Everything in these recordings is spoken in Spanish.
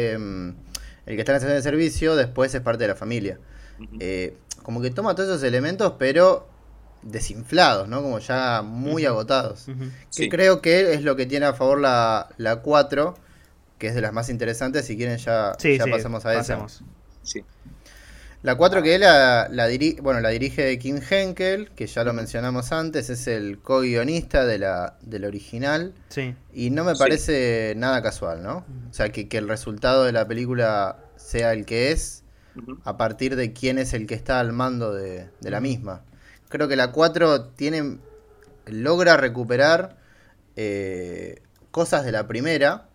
em, el que está en la estación de servicio después es parte de la familia. Eh, como que toma todos esos elementos, pero desinflados, ¿no? Como ya muy agotados. Que creo que es lo que tiene a favor la, la 4, que es de las más interesantes. Si quieren, ya, ya pasamos a esa. Sí. La 4 que la, la, bueno, la dirige Kim Henkel, que ya lo mencionamos antes, es el co-guionista de la, del original. Sí. Y no me parece nada casual, ¿no? O sea, que, que, el resultado de la película sea el que es, a partir de quién es el que está al mando de, de la misma. Creo que la 4 tiene, logra recuperar eh, cosas de la primera,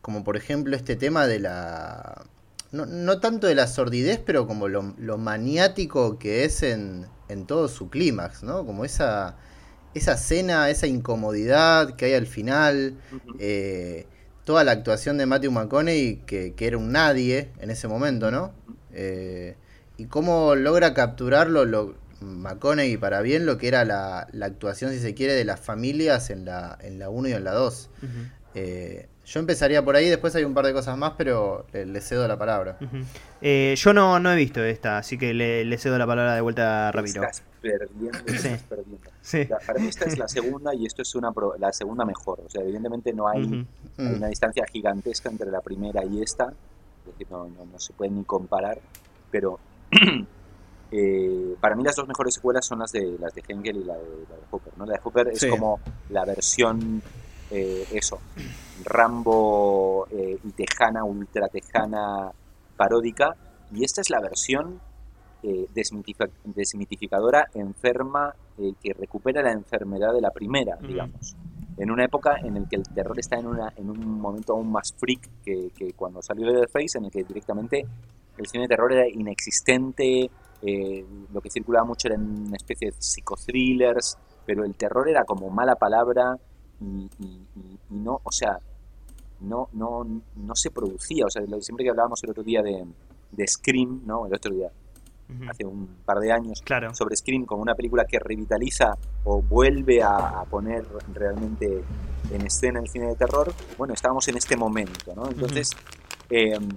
como por ejemplo este tema de la no, no tanto de la sordidez, pero como lo, maniático que es en, en todo su clímax, ¿no? Como esa, esa cena, esa incomodidad que hay al final, eh, toda la actuación de Matthew McConaughey, que, que, era un nadie en ese momento, ¿no? Eh, y cómo logra capturarlo lo, McConaughey para bien lo que era la, la, actuación, si se quiere, de las familias en la 1 en la y en la 2. Yo empezaría por ahí, después hay un par de cosas más, pero le, cedo la palabra. Eh, yo no, no he visto esta, así que le, cedo la palabra de vuelta a Ramiro. Estás perdiendo, estás perdiendo. para mí esta es la segunda y esto es una la segunda mejor. O sea, evidentemente no hay, una distancia gigantesca entre la primera y esta, es decir, no, no, se pueden ni comparar, pero eh, para mí las dos mejores secuelas son las de las de Hengel y la de, la de Hooper. ¿no? La de Hooper es como la versión eh, eso, Rambo eh, y tejana, ultra tejana paródica, y esta es la versión eh, desmitificadora, enferma, que recupera la enfermedad de la primera, digamos. En una época en la que el terror está en, una, en un momento aún más freak que, cuando salió The Face, en el que directamente el cine de terror era inexistente, lo que circulaba mucho era una especie de psicothrillers, pero el terror era como mala palabra, y, no, o sea, no, no, no se producía. O sea, siempre que hablábamos el otro día de, de Scream, ¿no? El otro día, hace un par de años, sobre Scream como una película que revitaliza o vuelve a, poner realmente en escena el cine de terror, bueno, estábamos en este momento, ¿no? Entonces, em,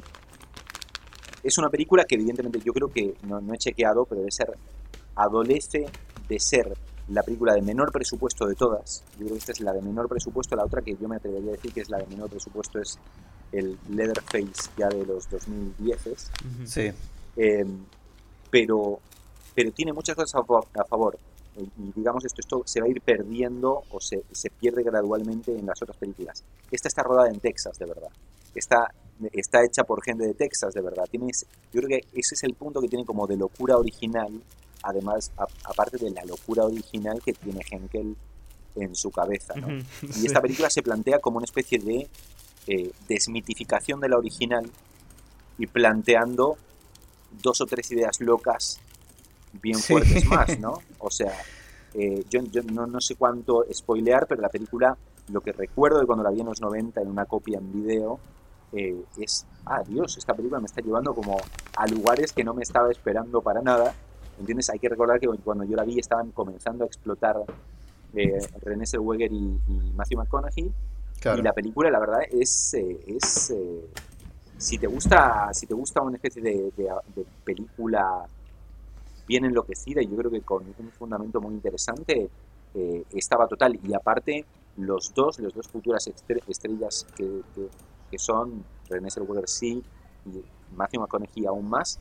es una película que evidentemente yo creo que no, no he chequeado, pero debe ser, adolece de ser la película de menor presupuesto de todas. Yo creo que esta es la de menor presupuesto. La otra que yo me atrevería a decir que es la de menor presupuesto es el Leatherface ya de los 2010. Sí. Em, pero, pero tiene muchas cosas a, favor. Y digamos, esto, esto se va a ir perdiendo o se, se pierde gradualmente en las otras películas. Esta está rodada en Texas, de verdad. Está, está hecha por gente de Texas, de verdad. Tienes, yo creo que ese es el punto que tiene como de locura original además, aparte de la locura original que tiene Henkel en su cabeza. Y esta película se plantea como una especie de eh, desmitificación de la original y planteando dos o tres ideas locas bien fuertes más, ¿no? O sea, eh, yo, no, no, sé cuánto spoilear, pero la película, lo que recuerdo de cuando la vi en los 90 en una copia en video, eh, es, ah, Dios, esta película me está llevando como a lugares que no me estaba esperando para nada ¿Entiendes? Hay que recordar que cuando yo la vi estaban comenzando a explotar eh, René Zellweger y, Matthew McConaughey. Y la película, la verdad, es, eh, es eh, si te gusta si te gusta una especie de, película bien enloquecida y yo creo que con un fundamento muy interesante, estaba total. Y aparte, los dos, los dos futuras estrellas que, que, son René Zellweger sí y Matthew McConaughey aún más,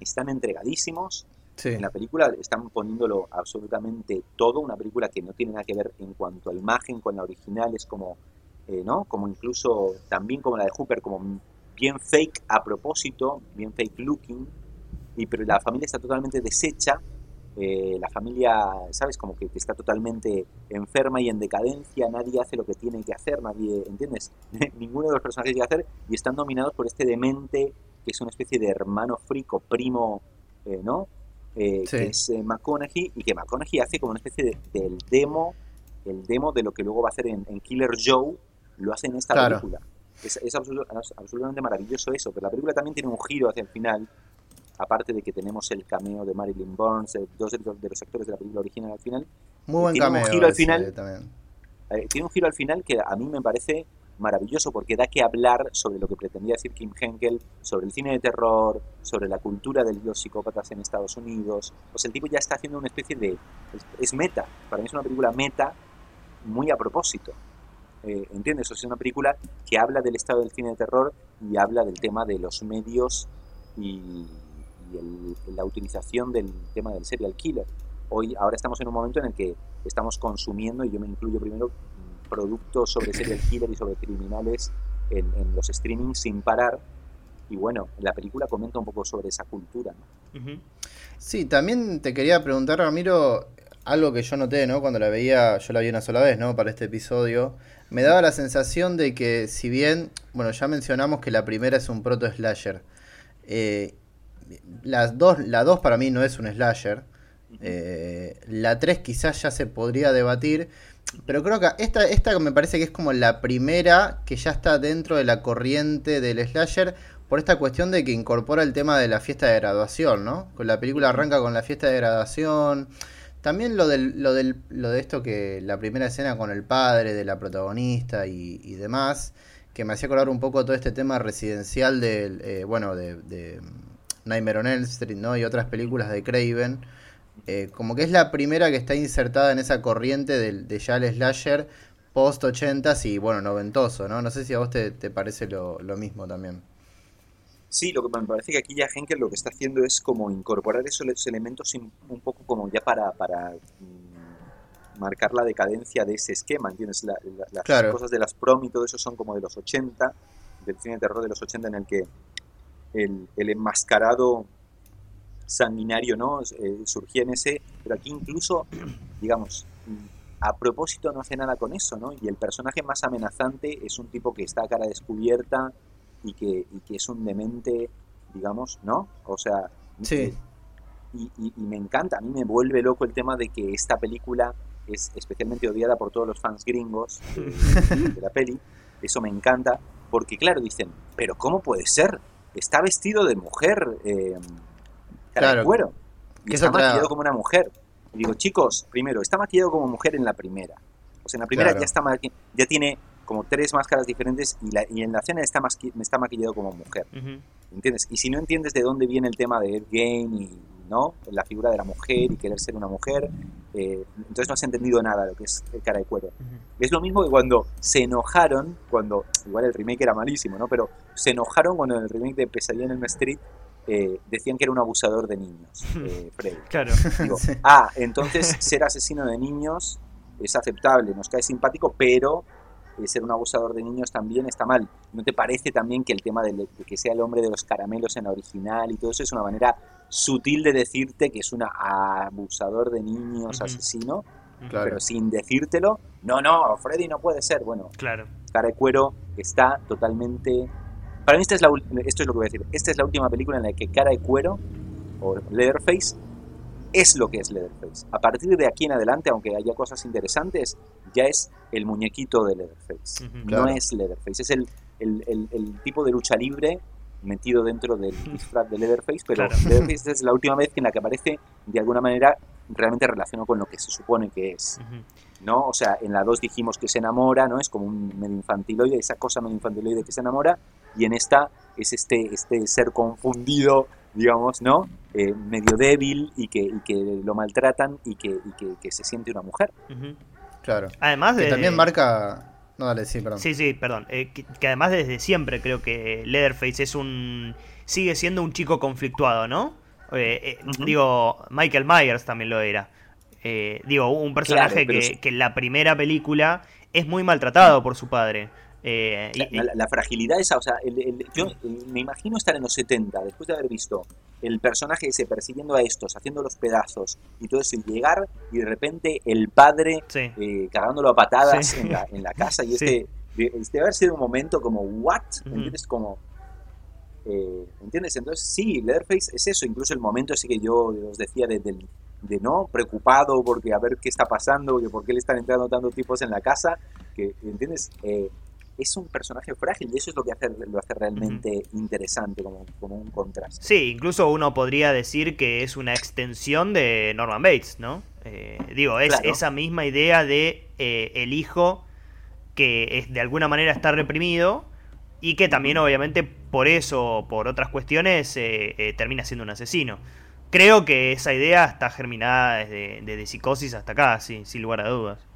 están entregadísimos en la película están poniéndolo absolutamente todo, una película que no tiene nada que ver en cuanto a imagen con la original, es como, eh, ¿no? Como incluso también como la de Hooper, como bien fake a propósito, bien fake looking, y pero la familia está totalmente deshecha, eh, la familia, ¿sabes? Como que, está totalmente enferma y en decadencia, nadie hace lo que tiene que hacer, nadie, ¿entiendes? Ninguno de los personajes llega a hacer y están dominados por este demente que es una especie de hermano frico, primo, eh, ¿no? Eh, que es eh, McConaughey, y que McConaughey hace como una especie de, del demo, el demo de lo que luego va a hacer en, Killer Joe, lo hace en esta película. Es, es, absolutamente maravilloso eso, pero la película también tiene un giro hacia el final, aparte de que tenemos el cameo de Marilyn Burns, dos de los, actores de la película original al final. Muy buen tiene cameo. Un giro al final, eh, tiene un giro al final que a mí me parece maravilloso porque da que hablar sobre lo que pretendía decir Kim Henkel, sobre el cine de terror, sobre la cultura de los psicópatas en Estados Unidos. Pues el tipo ya está haciendo una especie de... es, meta, para mí es una película meta muy a propósito. Eh, ¿Entiendes? es una película que habla del estado del cine de terror y habla del tema de los medios y, la utilización del tema del serial killer. Hoy, ahora estamos en un momento en el que estamos consumiendo, y yo me incluyo primero, productos sobre serial killer y sobre criminales en, los streamings sin parar. Y bueno, la película comenta un poco sobre esa cultura. Sí, también te quería preguntar, Ramiro, algo que yo noté, ¿no? Cuando la veía, yo la vi una sola vez, ¿no? Para este episodio, me daba la sensación de que si bien, bueno, ya mencionamos que la primera es un proto slasher, eh, las dos, la 2 para mí no es un slasher, eh, la 3 quizás ya se podría debatir, pero creo que esta, esta me parece que es como la primera que ya está dentro de la corriente del slasher por esta cuestión de que incorpora el tema de la fiesta de graduación, ¿no? Con la película arranca con la fiesta de graduación. También lo, del, lo, del, lo de esto que la primera escena con el padre de la protagonista y, demás, que me hacía acordar un poco todo este tema residencial del, eh, bueno, de, de Nightmare on Elm Street, ¿no? Y otras películas de Craven eh, como que es la primera que está insertada en esa corriente de, de ya el slasher post 80 y bueno, noventoso, ¿no? No sé si a vos te, parece lo, mismo también. Sí, lo que me parece que aquí ya Henkel lo que está haciendo es como incorporar esos elementos un poco como ya para, para mm, marcar la decadencia de ese esquema, ¿entiendes? las cosas de las prom y todo eso son como de los 80, del cine de terror de los 80 en el que el, el enmascarado sanguinario, ¿no? Eh, surgía en ese, pero aquí incluso, digamos, a propósito no hace nada con eso, ¿no? Y el personaje más amenazante es un tipo que está a cara descubierta y que, y que es un demente, digamos, ¿no? O sea, sí. Y, y, me encanta, a mí me vuelve loco el tema de que esta película es especialmente odiada por todos los fans gringos de, la peli. Eso me encanta, porque claro, dicen, pero ¿cómo puede ser? Está vestido de mujer. Eh, claro. cuero. Y está maquillado como una mujer. Y digo, chicos, primero, está maquillado como mujer en la primera. O sea, en la primera ya, está ya tiene como tres máscaras diferentes y, la, y en la escena está, está maquillado como mujer. ¿Entiendes? Y si no entiendes de dónde viene el tema de Ed Gein y ¿no? la figura de la mujer y querer ser una mujer, eh, entonces no has entendido nada de lo que es el cara de cuero. Es lo mismo que cuando se enojaron, cuando, igual el remake era malísimo, ¿no? Pero se enojaron cuando en el remake de Pesadilla en el Street eh, decían que era un abusador de niños, eh, Claro. Ah, entonces ser asesino de niños es aceptable, nos cae simpático, pero eh, ser un abusador de niños también está mal. ¿No te parece también que el tema de, que sea el hombre de los caramelos en la original y todo eso es una manera sutil de decirte que es un abusador de niños, asesino? Pero sin decírtelo, no, no, Freddy no puede ser. Bueno, claro. cara de cuero está totalmente para mí esta es la, esto es lo que voy a decir. Esta es la última película en la que cara de cuero o Leatherface es lo que es Leatherface. A partir de aquí en adelante, aunque haya cosas interesantes, ya es el muñequito de Leatherface. No es Leatherface, es el, el, tipo de lucha libre metido dentro del disfraz de Leatherface, pero Leatherface es la última vez en la que aparece de alguna manera realmente relacionado con lo que se supone que es. ¿no? O sea, en la 2 dijimos que se enamora, ¿no? Es como un medio infantiloide, esa cosa medio infantiloide que se enamora, y en esta es este, este ser confundido, digamos, ¿no? Eh, medio débil y que, y que lo maltratan y que, y que, se siente una mujer. Claro. Además de... Que también marca... No, dale, sí, perdón. Sí, sí, perdón. Eh, que, además desde siempre creo que Leatherface es un... sigue siendo un chico conflictuado, ¿no? Eh, digo, Michael Myers también lo era. digo, un personaje que, que en la primera película es muy maltratado por su padre. Eh, la, fragilidad esa, o sea, yo me imagino estar en los 70, después de haber visto el personaje ese persiguiendo a estos, haciendo los pedazos y todo eso, y llegar y de repente el padre eh, cagándolo a patadas en, la, en, la, casa y este, este haber sido un momento como, ¿what? ¿Entiendes? Como... Eh, ¿Entiendes? Entonces, sí, Leatherface es eso, incluso el momento ese que yo os decía de, de, no preocupado porque a ver qué está pasando, que por qué le están entrando tantos tipos en la casa, que, ¿entiendes? Eh, es un personaje frágil y eso es lo que hace, lo hace realmente interesante como, como, un contraste. Sí, incluso uno podría decir que es una extensión de Norman Bates, ¿no? Eh, digo, es esa misma idea de eh, el hijo que es, de alguna manera está reprimido y que también obviamente por eso o por otras cuestiones eh, termina siendo un asesino. Creo que esa idea está germinada desde, desde psicosis hasta acá, sin lugar a dudas.